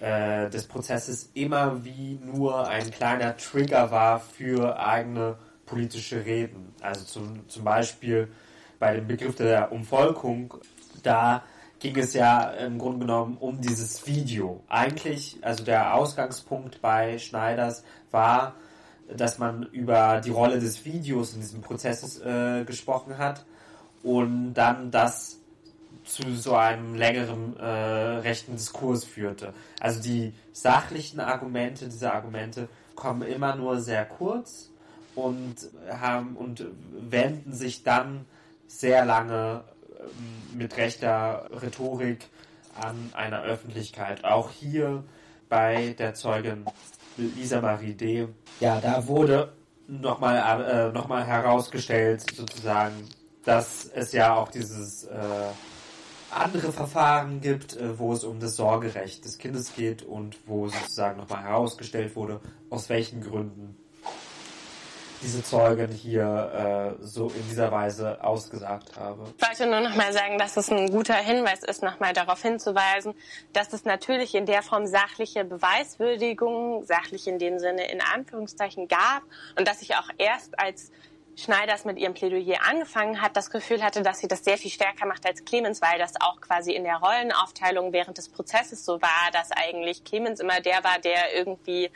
äh, des Prozesses immer wie nur ein kleiner Trigger war für eigene politische Reden. Also zum, zum Beispiel bei dem Begriff der Umvolkung, da ging es ja im Grunde genommen um dieses Video. Eigentlich, also der Ausgangspunkt bei Schneiders war, dass man über die Rolle des Videos in diesem Prozess äh, gesprochen hat und dann das zu so einem längeren äh, rechten Diskurs führte. Also die sachlichen Argumente, diese Argumente kommen immer nur sehr kurz und haben und wenden sich dann sehr lange ähm, mit rechter Rhetorik an einer Öffentlichkeit. Auch hier bei der Zeugin Lisa Marie D. Ja, da wurde nochmal äh, noch herausgestellt, sozusagen, dass es ja auch dieses äh, andere Verfahren gibt, äh, wo es um das Sorgerecht des Kindes geht und wo sozusagen nochmal herausgestellt wurde, aus welchen Gründen diese Zeugin hier äh, so in dieser Weise ausgesagt habe. Ich wollte nur nochmal sagen, dass es ein guter Hinweis ist, nochmal darauf hinzuweisen, dass es natürlich in der Form sachliche Beweiswürdigung, sachlich in dem Sinne in Anführungszeichen gab und dass ich auch erst als Schneiders mit ihrem Plädoyer angefangen hat, das Gefühl hatte, dass sie das sehr viel stärker macht als Clemens, weil das auch quasi in der Rollenaufteilung während des Prozesses so war, dass eigentlich Clemens immer der war, der irgendwie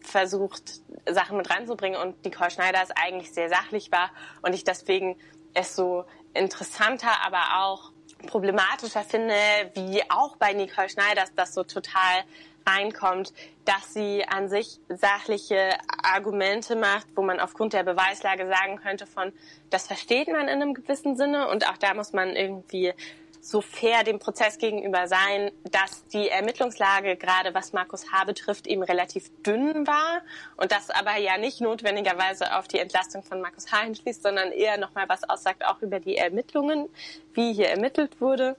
versucht, Sachen mit reinzubringen und Nicole Schneider ist eigentlich sehr sachlich war und ich deswegen es so interessanter, aber auch problematischer finde, wie auch bei Nicole Schneider das so total reinkommt, dass sie an sich sachliche Argumente macht, wo man aufgrund der Beweislage sagen könnte von, das versteht man in einem gewissen Sinne und auch da muss man irgendwie so fair dem Prozess gegenüber sein, dass die Ermittlungslage gerade was Markus H. betrifft eben relativ dünn war und das aber ja nicht notwendigerweise auf die Entlastung von Markus H. hinschließt, sondern eher nochmal was aussagt auch über die Ermittlungen, wie hier ermittelt wurde.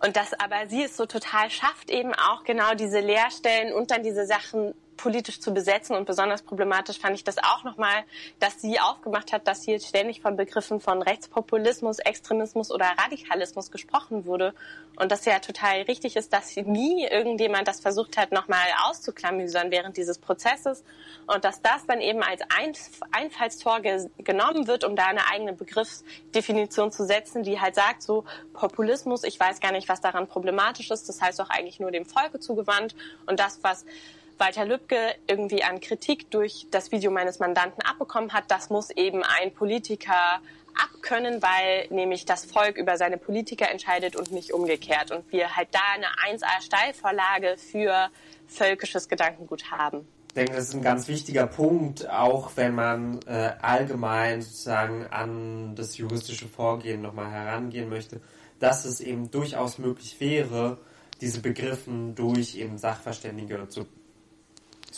Und dass aber sie es so total schafft, eben auch genau diese Leerstellen und dann diese Sachen politisch zu besetzen. Und besonders problematisch fand ich das auch nochmal, dass sie aufgemacht hat, dass hier ständig von Begriffen von Rechtspopulismus, Extremismus oder Radikalismus gesprochen wurde. Und das ja total richtig ist, dass nie irgendjemand das versucht hat, nochmal auszuklamüsern während dieses Prozesses. Und dass das dann eben als Einfallstor ge genommen wird, um da eine eigene Begriffsdefinition zu setzen, die halt sagt, so Populismus, ich weiß gar nicht, was daran problematisch ist. Das heißt doch eigentlich nur dem Volke zugewandt. Und das, was Walter Lübcke irgendwie an Kritik durch das Video meines Mandanten abbekommen hat, das muss eben ein Politiker abkönnen, weil nämlich das Volk über seine Politiker entscheidet und nicht umgekehrt. Und wir halt da eine 1A-Steilvorlage für völkisches Gedankengut haben. Ich denke, das ist ein ganz wichtiger Punkt, auch wenn man äh, allgemein sozusagen an das juristische Vorgehen nochmal herangehen möchte, dass es eben durchaus möglich wäre, diese Begriffen durch eben Sachverständige zu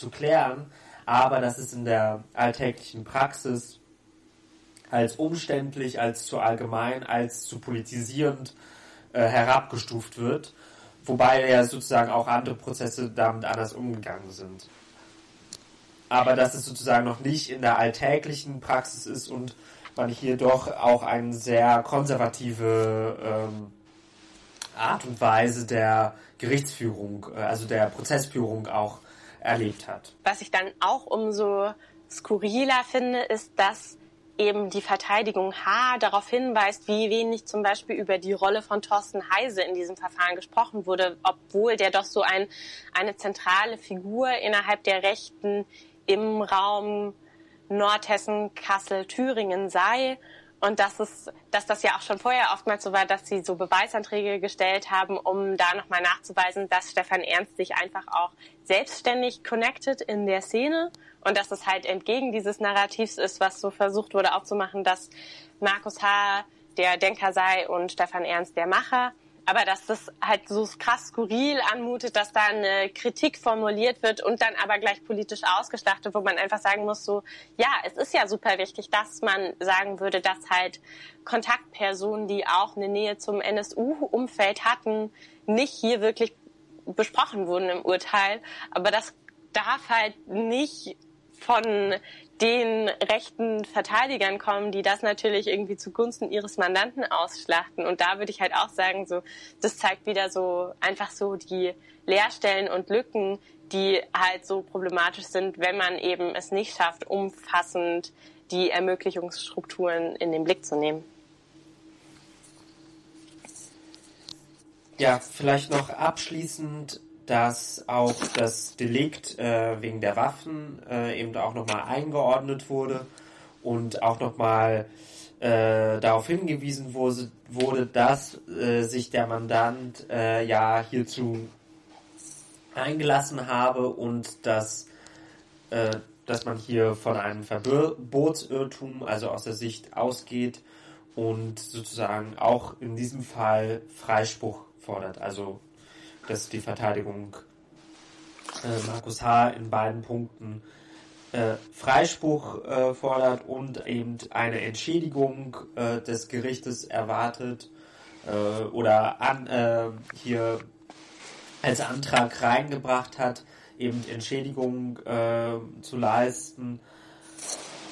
zu klären, aber dass es in der alltäglichen Praxis als umständlich, als zu allgemein, als zu politisierend äh, herabgestuft wird, wobei ja sozusagen auch andere Prozesse damit anders umgegangen sind. Aber dass es sozusagen noch nicht in der alltäglichen Praxis ist und man hier doch auch eine sehr konservative ähm, Art und Weise der Gerichtsführung, äh, also der Prozessführung auch erlebt hat. Was ich dann auch umso skurriler finde, ist, dass eben die Verteidigung H darauf hinweist, wie wenig zum Beispiel über die Rolle von Thorsten Heise in diesem Verfahren gesprochen wurde, obwohl der doch so ein, eine zentrale Figur innerhalb der Rechten im Raum Nordhessen, Kassel, Thüringen sei und dass es, dass das ja auch schon vorher oftmals so war, dass sie so Beweisanträge gestellt haben, um da nochmal nachzuweisen, dass Stefan Ernst sich einfach auch selbstständig connected in der Szene und dass es halt entgegen dieses Narrativs ist, was so versucht wurde aufzumachen, dass Markus H. der Denker sei und Stefan Ernst der Macher aber dass das halt so krass skurril anmutet, dass da eine Kritik formuliert wird und dann aber gleich politisch ausgestattet, wo man einfach sagen muss, so, ja, es ist ja super wichtig, dass man sagen würde, dass halt Kontaktpersonen, die auch eine Nähe zum NSU-Umfeld hatten, nicht hier wirklich besprochen wurden im Urteil. Aber das darf halt nicht von den rechten Verteidigern kommen, die das natürlich irgendwie zugunsten ihres Mandanten ausschlachten. Und da würde ich halt auch sagen, so, das zeigt wieder so einfach so die Leerstellen und Lücken, die halt so problematisch sind, wenn man eben es nicht schafft, umfassend die Ermöglichungsstrukturen in den Blick zu nehmen. Ja, vielleicht noch abschließend, dass auch das Delikt äh, wegen der Waffen äh, eben auch nochmal eingeordnet wurde und auch nochmal äh, darauf hingewiesen wurde, wurde dass äh, sich der Mandant äh, ja hierzu eingelassen habe und dass, äh, dass man hier von einem Verbotsirrtum, also aus der Sicht ausgeht und sozusagen auch in diesem Fall Freispruch fordert. Also, dass die Verteidigung äh, Markus H. in beiden Punkten äh, Freispruch äh, fordert und eben eine Entschädigung äh, des Gerichtes erwartet äh, oder an, äh, hier als Antrag reingebracht hat, eben Entschädigung äh, zu leisten,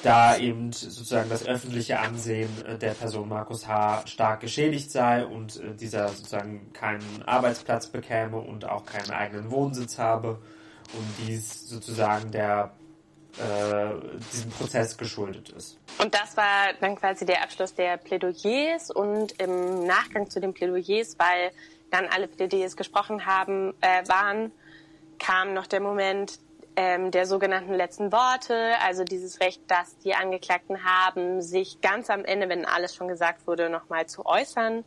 da eben sozusagen das öffentliche Ansehen äh, der Person Markus H. stark geschädigt sei und äh, dieser sozusagen keinen Arbeitsplatz bekäme und auch keinen eigenen Wohnsitz habe und dies sozusagen der äh, diesem Prozess geschuldet ist. Und das war dann quasi der Abschluss der Plädoyers und im Nachgang zu den Plädoyers, weil dann alle Plädoyers gesprochen haben, äh, waren, kam noch der Moment ähm, der sogenannten letzten Worte, also dieses Recht, das die Angeklagten haben, sich ganz am Ende, wenn alles schon gesagt wurde, nochmal zu äußern.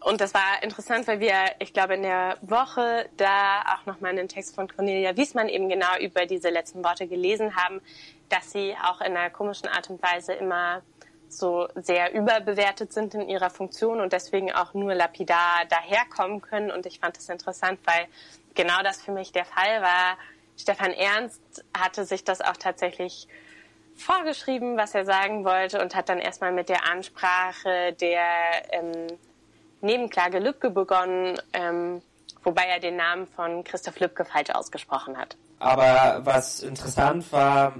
Und das war interessant, weil wir, ich glaube, in der Woche da auch nochmal einen Text von Cornelia Wiesmann eben genau über diese letzten Worte gelesen haben, dass sie auch in einer komischen Art und Weise immer so sehr überbewertet sind in ihrer Funktion und deswegen auch nur lapidar daherkommen können. Und ich fand das interessant, weil genau das für mich der Fall war. Stefan Ernst hatte sich das auch tatsächlich vorgeschrieben, was er sagen wollte und hat dann erstmal mit der Ansprache der ähm, Nebenklage Lübcke begonnen, ähm, wobei er den Namen von Christoph Lübcke falsch ausgesprochen hat. Aber was interessant war,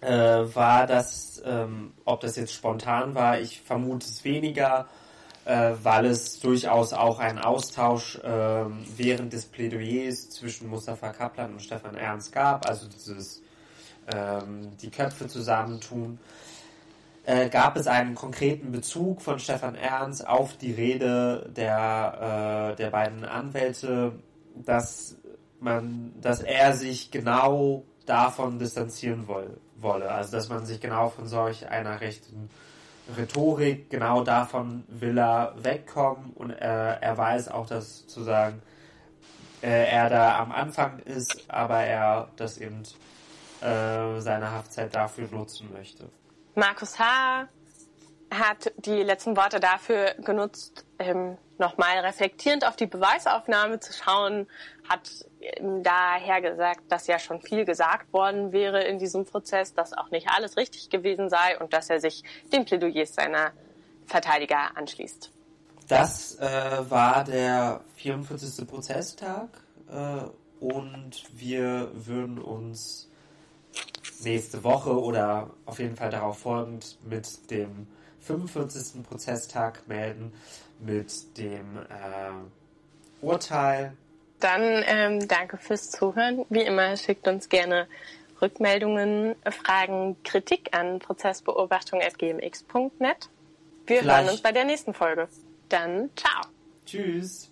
äh, war das, ähm, ob das jetzt spontan war, ich vermute es weniger, äh, weil es durchaus auch einen Austausch äh, während des Plädoyers zwischen Mustafa Kaplan und Stefan Ernst gab, also dieses ähm, die Köpfe zusammentun. Äh, gab es einen konkreten Bezug von Stefan Ernst auf die Rede der, äh, der beiden Anwälte, dass man, dass er sich genau davon distanzieren woll, wolle. Also dass man sich genau von solch einer rechten Rhetorik, genau davon will er wegkommen und äh, er weiß auch, dass zu äh, er da am Anfang ist, aber er das eben äh, seine Haftzeit dafür nutzen möchte. Markus H. hat die letzten Worte dafür genutzt, ähm, nochmal reflektierend auf die Beweisaufnahme zu schauen, hat daher gesagt, dass ja schon viel gesagt worden wäre in diesem Prozess, dass auch nicht alles richtig gewesen sei und dass er sich den Plädoyers seiner Verteidiger anschließt. Das äh, war der 44. Prozesstag äh, und wir würden uns nächste Woche oder auf jeden Fall darauf folgend mit dem 45. Prozesstag melden, mit dem äh, Urteil. Dann ähm, danke fürs Zuhören. Wie immer schickt uns gerne Rückmeldungen, Fragen, Kritik an prozessbeobachtung.gmx.net. Wir Vielleicht. hören uns bei der nächsten Folge. Dann ciao. Tschüss.